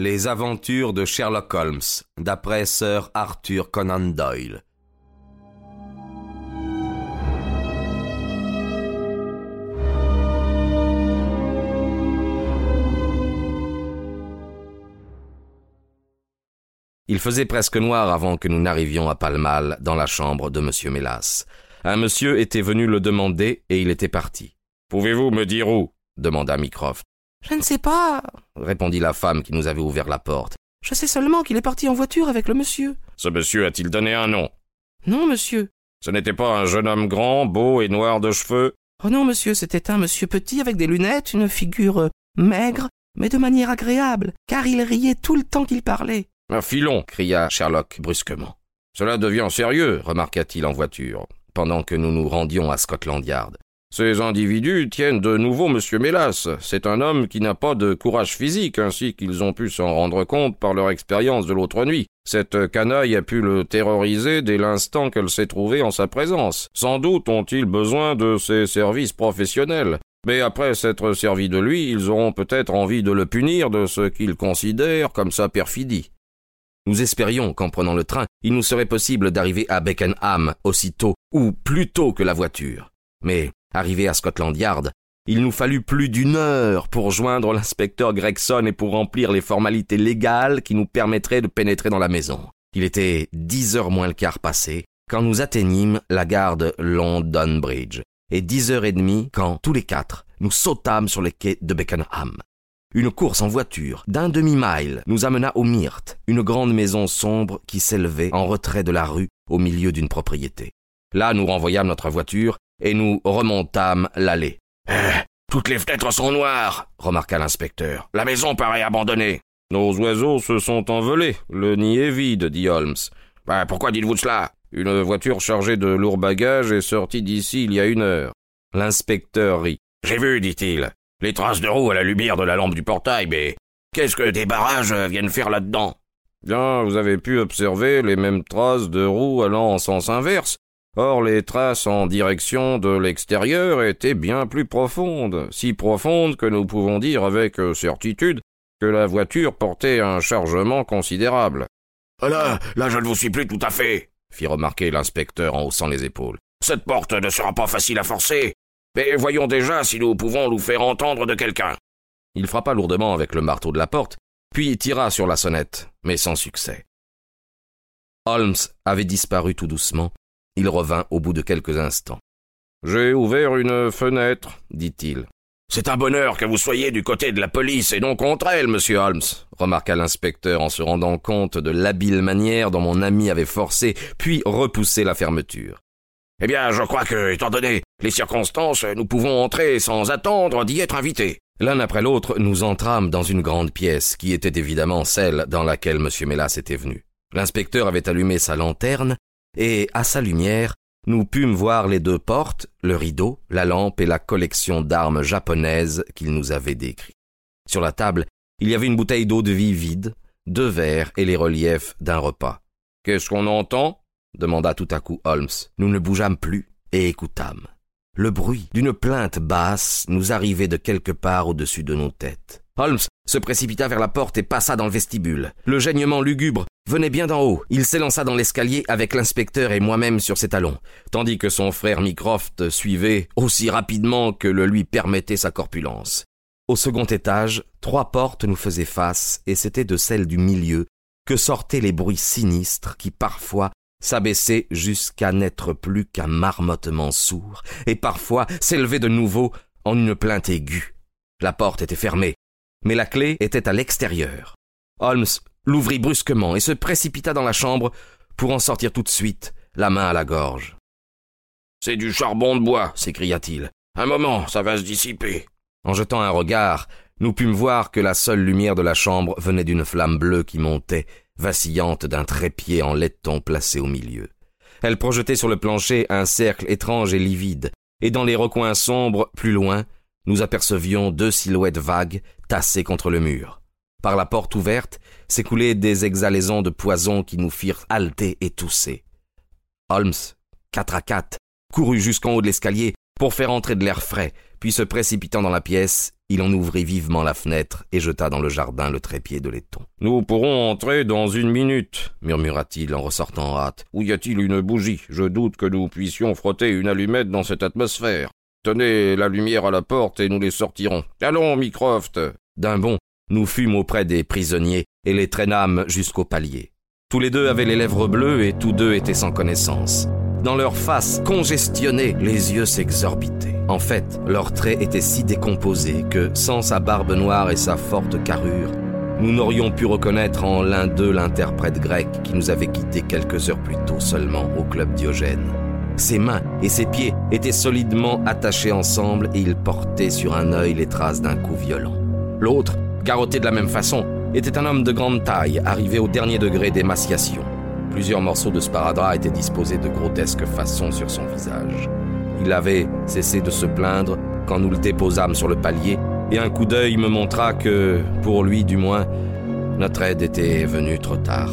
Les aventures de Sherlock Holmes, d'après Sir Arthur Conan Doyle. Il faisait presque noir avant que nous n'arrivions à Pall Mall dans la chambre de M. Mélas. Un monsieur était venu le demander et il était parti. Pouvez-vous me dire où? demanda Mycroft. Je ne sais pas, répondit la femme qui nous avait ouvert la porte. Je sais seulement qu'il est parti en voiture avec le monsieur. Ce monsieur a-t-il donné un nom? Non, monsieur. Ce n'était pas un jeune homme grand, beau et noir de cheveux? Oh non, monsieur, c'était un monsieur petit avec des lunettes, une figure euh, maigre, mais de manière agréable, car il riait tout le temps qu'il parlait. Un filon cria Sherlock brusquement. Cela devient sérieux, remarqua-t-il en voiture, pendant que nous nous rendions à Scotland Yard. Ces individus tiennent de nouveau M. Mélas. C'est un homme qui n'a pas de courage physique, ainsi qu'ils ont pu s'en rendre compte par leur expérience de l'autre nuit. Cette canaille a pu le terroriser dès l'instant qu'elle s'est trouvée en sa présence. Sans doute ont-ils besoin de ses services professionnels. Mais après s'être servis de lui, ils auront peut-être envie de le punir de ce qu'ils considèrent comme sa perfidie. Nous espérions qu'en prenant le train, il nous serait possible d'arriver à Beckenham aussitôt ou plus tôt que la voiture. Mais, arrivé à Scotland Yard, il nous fallut plus d'une heure pour joindre l'inspecteur Gregson et pour remplir les formalités légales qui nous permettraient de pénétrer dans la maison. Il était dix heures moins le quart passé quand nous atteignîmes la gare de London Bridge, et dix heures et demie quand, tous les quatre, nous sautâmes sur les quais de Beckenham. Une course en voiture d'un demi-mile nous amena au Myrte, une grande maison sombre qui s'élevait en retrait de la rue au milieu d'une propriété. Là, nous renvoyâmes notre voiture et nous remontâmes l'allée. Eh, toutes les fenêtres sont noires, remarqua l'inspecteur. La maison paraît abandonnée. Nos oiseaux se sont envolés. Le nid est vide, dit Holmes. Ben, pourquoi dites-vous cela? Une voiture chargée de lourds bagages est sortie d'ici il y a une heure. L'inspecteur rit. J'ai vu, dit-il. Les traces de roues à la lumière de la lampe du portail, mais qu'est-ce que des barrages viennent faire là-dedans? Bien, vous avez pu observer les mêmes traces de roues allant en sens inverse. Or, les traces en direction de l'extérieur étaient bien plus profondes, si profondes que nous pouvons dire avec certitude que la voiture portait un chargement considérable. Ah là, là, je ne vous suis plus tout à fait, fit remarquer l'inspecteur en haussant les épaules. Cette porte ne sera pas facile à forcer. Mais voyons déjà si nous pouvons nous faire entendre de quelqu'un. Il frappa lourdement avec le marteau de la porte, puis tira sur la sonnette, mais sans succès. Holmes avait disparu tout doucement. Il revint au bout de quelques instants. J'ai ouvert une fenêtre, dit-il. C'est un bonheur que vous soyez du côté de la police et non contre elle, monsieur Holmes, remarqua l'inspecteur en se rendant compte de l'habile manière dont mon ami avait forcé puis repoussé la fermeture. Eh bien, je crois que, étant donné les circonstances, nous pouvons entrer sans attendre d'y être invités. L'un après l'autre, nous entrâmes dans une grande pièce, qui était évidemment celle dans laquelle M. Mélas était venu. L'inspecteur avait allumé sa lanterne, et, à sa lumière, nous pûmes voir les deux portes, le rideau, la lampe et la collection d'armes japonaises qu'il nous avait décrit. Sur la table, il y avait une bouteille d'eau de vie vide, deux verres et les reliefs d'un repas. Qu'est-ce qu'on entend? demanda tout à coup Holmes. Nous ne bougeâmes plus et écoutâmes. Le bruit d'une plainte basse nous arrivait de quelque part au-dessus de nos têtes. Holmes se précipita vers la porte et passa dans le vestibule. Le gênement lugubre venait bien d'en haut. Il s'élança dans l'escalier avec l'inspecteur et moi-même sur ses talons, tandis que son frère Mycroft suivait aussi rapidement que le lui permettait sa corpulence. Au second étage, trois portes nous faisaient face, et c'était de celle du milieu que sortaient les bruits sinistres qui parfois s'abaisser jusqu'à n'être plus qu'un marmottement sourd, et parfois s'élever de nouveau en une plainte aiguë. La porte était fermée, mais la clé était à l'extérieur. Holmes l'ouvrit brusquement et se précipita dans la chambre pour en sortir tout de suite, la main à la gorge. C'est du charbon de bois, s'écria-t-il. Un moment, ça va se dissiper. En jetant un regard, nous pûmes voir que la seule lumière de la chambre venait d'une flamme bleue qui montait vacillante d'un trépied en laiton placé au milieu. Elle projetait sur le plancher un cercle étrange et livide, et dans les recoins sombres, plus loin, nous apercevions deux silhouettes vagues tassées contre le mur. Par la porte ouverte s'écoulaient des exhalaisons de poison qui nous firent halter et tousser. Holmes, quatre à quatre, courut jusqu'en haut de l'escalier pour faire entrer de l'air frais, puis se précipitant dans la pièce, il en ouvrit vivement la fenêtre et jeta dans le jardin le trépied de laiton. Nous pourrons entrer dans une minute, murmura-t-il en ressortant en hâte. Où y a-t-il une bougie? Je doute que nous puissions frotter une allumette dans cette atmosphère. Tenez la lumière à la porte et nous les sortirons. Allons, Mycroft. D'un bond, nous fûmes auprès des prisonniers et les traînâmes jusqu'au palier. Tous les deux avaient les lèvres bleues et tous deux étaient sans connaissance. Dans leurs faces congestionnées, les yeux s'exorbitaient. En fait, leurs traits étaient si décomposés que, sans sa barbe noire et sa forte carrure, nous n'aurions pu reconnaître en l'un d'eux l'interprète grec qui nous avait quittés quelques heures plus tôt seulement au club Diogène. Ses mains et ses pieds étaient solidement attachés ensemble et il portait sur un œil les traces d'un coup violent. L'autre, carotté de la même façon, était un homme de grande taille, arrivé au dernier degré d'émaciation. Plusieurs morceaux de sparadrap étaient disposés de grotesques façons sur son visage. Il avait cessé de se plaindre quand nous le déposâmes sur le palier, et un coup d'œil me montra que, pour lui du moins, notre aide était venue trop tard.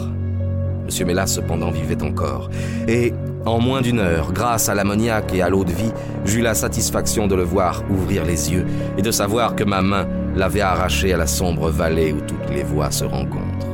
M. Mélas cependant vivait encore, et en moins d'une heure, grâce à l'ammoniaque et à l'eau de vie, j'eus la satisfaction de le voir ouvrir les yeux et de savoir que ma main l'avait arraché à la sombre vallée où toutes les voies se rencontrent.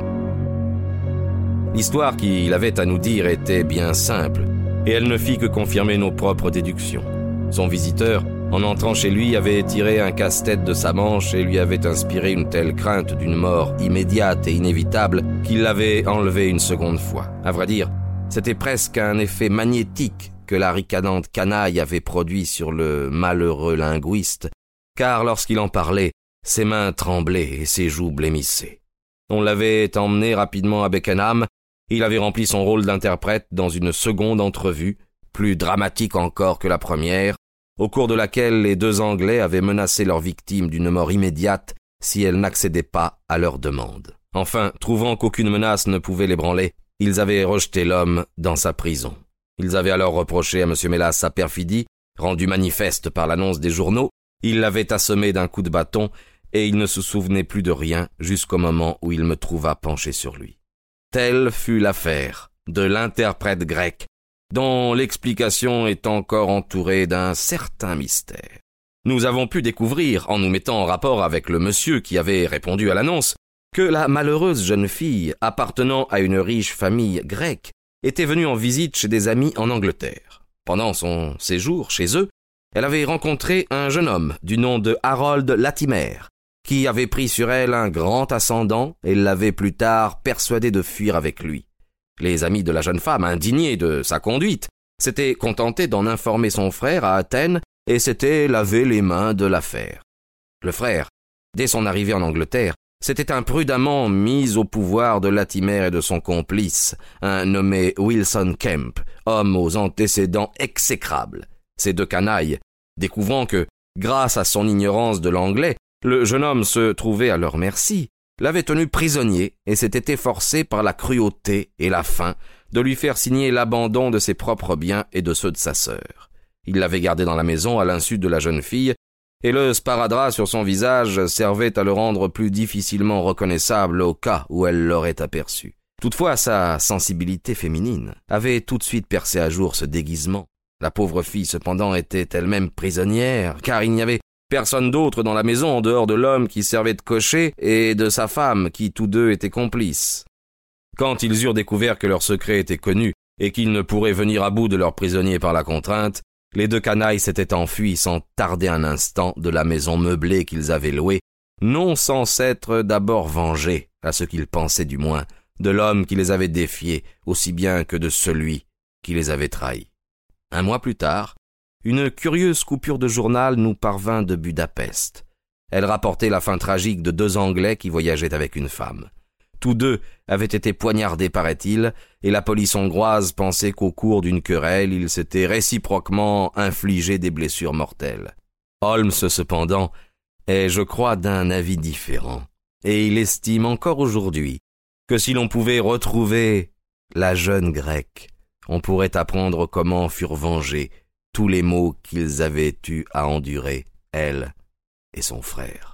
L'histoire qu'il avait à nous dire était bien simple, et elle ne fit que confirmer nos propres déductions. Son visiteur, en entrant chez lui, avait tiré un casse-tête de sa manche et lui avait inspiré une telle crainte d'une mort immédiate et inévitable qu'il l'avait enlevé une seconde fois. À vrai dire, c'était presque un effet magnétique que la ricanante canaille avait produit sur le malheureux linguiste, car lorsqu'il en parlait, ses mains tremblaient et ses joues blêmissaient. On l'avait emmené rapidement à Beckenham il avait rempli son rôle d'interprète dans une seconde entrevue, plus dramatique encore que la première, au cours de laquelle les deux Anglais avaient menacé leur victime d'une mort immédiate si elle n'accédait pas à leur demande. Enfin, trouvant qu'aucune menace ne pouvait l'ébranler, ils avaient rejeté l'homme dans sa prison. Ils avaient alors reproché à M. Mélas sa perfidie, rendue manifeste par l'annonce des journaux, il l'avait assommé d'un coup de bâton, et il ne se souvenait plus de rien jusqu'au moment où il me trouva penché sur lui. Telle fut l'affaire de l'interprète grec, dont l'explication est encore entourée d'un certain mystère. Nous avons pu découvrir, en nous mettant en rapport avec le monsieur qui avait répondu à l'annonce, que la malheureuse jeune fille, appartenant à une riche famille grecque, était venue en visite chez des amis en Angleterre. Pendant son séjour chez eux, elle avait rencontré un jeune homme du nom de Harold Latimer, qui avait pris sur elle un grand ascendant et l'avait plus tard persuadée de fuir avec lui. Les amis de la jeune femme, indignés de sa conduite, s'étaient contentés d'en informer son frère à Athènes et s'étaient lavé les mains de l'affaire. Le frère, dès son arrivée en Angleterre, s'était imprudemment mis au pouvoir de Latimer et de son complice, un nommé Wilson Kemp, homme aux antécédents exécrables. Ces deux canailles, découvrant que, grâce à son ignorance de l'anglais, le jeune homme se trouvait à leur merci, l'avait tenu prisonnier et s'était efforcé par la cruauté et la faim de lui faire signer l'abandon de ses propres biens et de ceux de sa sœur. Il l'avait gardé dans la maison à l'insu de la jeune fille, et le sparadrap sur son visage servait à le rendre plus difficilement reconnaissable au cas où elle l'aurait aperçu. Toutefois, sa sensibilité féminine avait tout de suite percé à jour ce déguisement. La pauvre fille, cependant, était elle-même prisonnière, car il n'y avait Personne d'autre dans la maison en dehors de l'homme qui servait de cocher et de sa femme qui tous deux étaient complices. Quand ils eurent découvert que leur secret était connu et qu'ils ne pourraient venir à bout de leurs prisonniers par la contrainte, les deux canailles s'étaient enfuis sans tarder un instant de la maison meublée qu'ils avaient louée, non sans s'être d'abord vengés, à ce qu'ils pensaient du moins, de l'homme qui les avait défiés aussi bien que de celui qui les avait trahis. Un mois plus tard, une curieuse coupure de journal nous parvint de Budapest. Elle rapportait la fin tragique de deux Anglais qui voyageaient avec une femme. Tous deux avaient été poignardés, paraît-il, et la police hongroise pensait qu'au cours d'une querelle, ils s'étaient réciproquement infligé des blessures mortelles. Holmes, cependant, est, je crois, d'un avis différent, et il estime encore aujourd'hui que si l'on pouvait retrouver la jeune grecque, on pourrait apprendre comment furent vengés tous les maux qu'ils avaient eu à endurer, elle et son frère.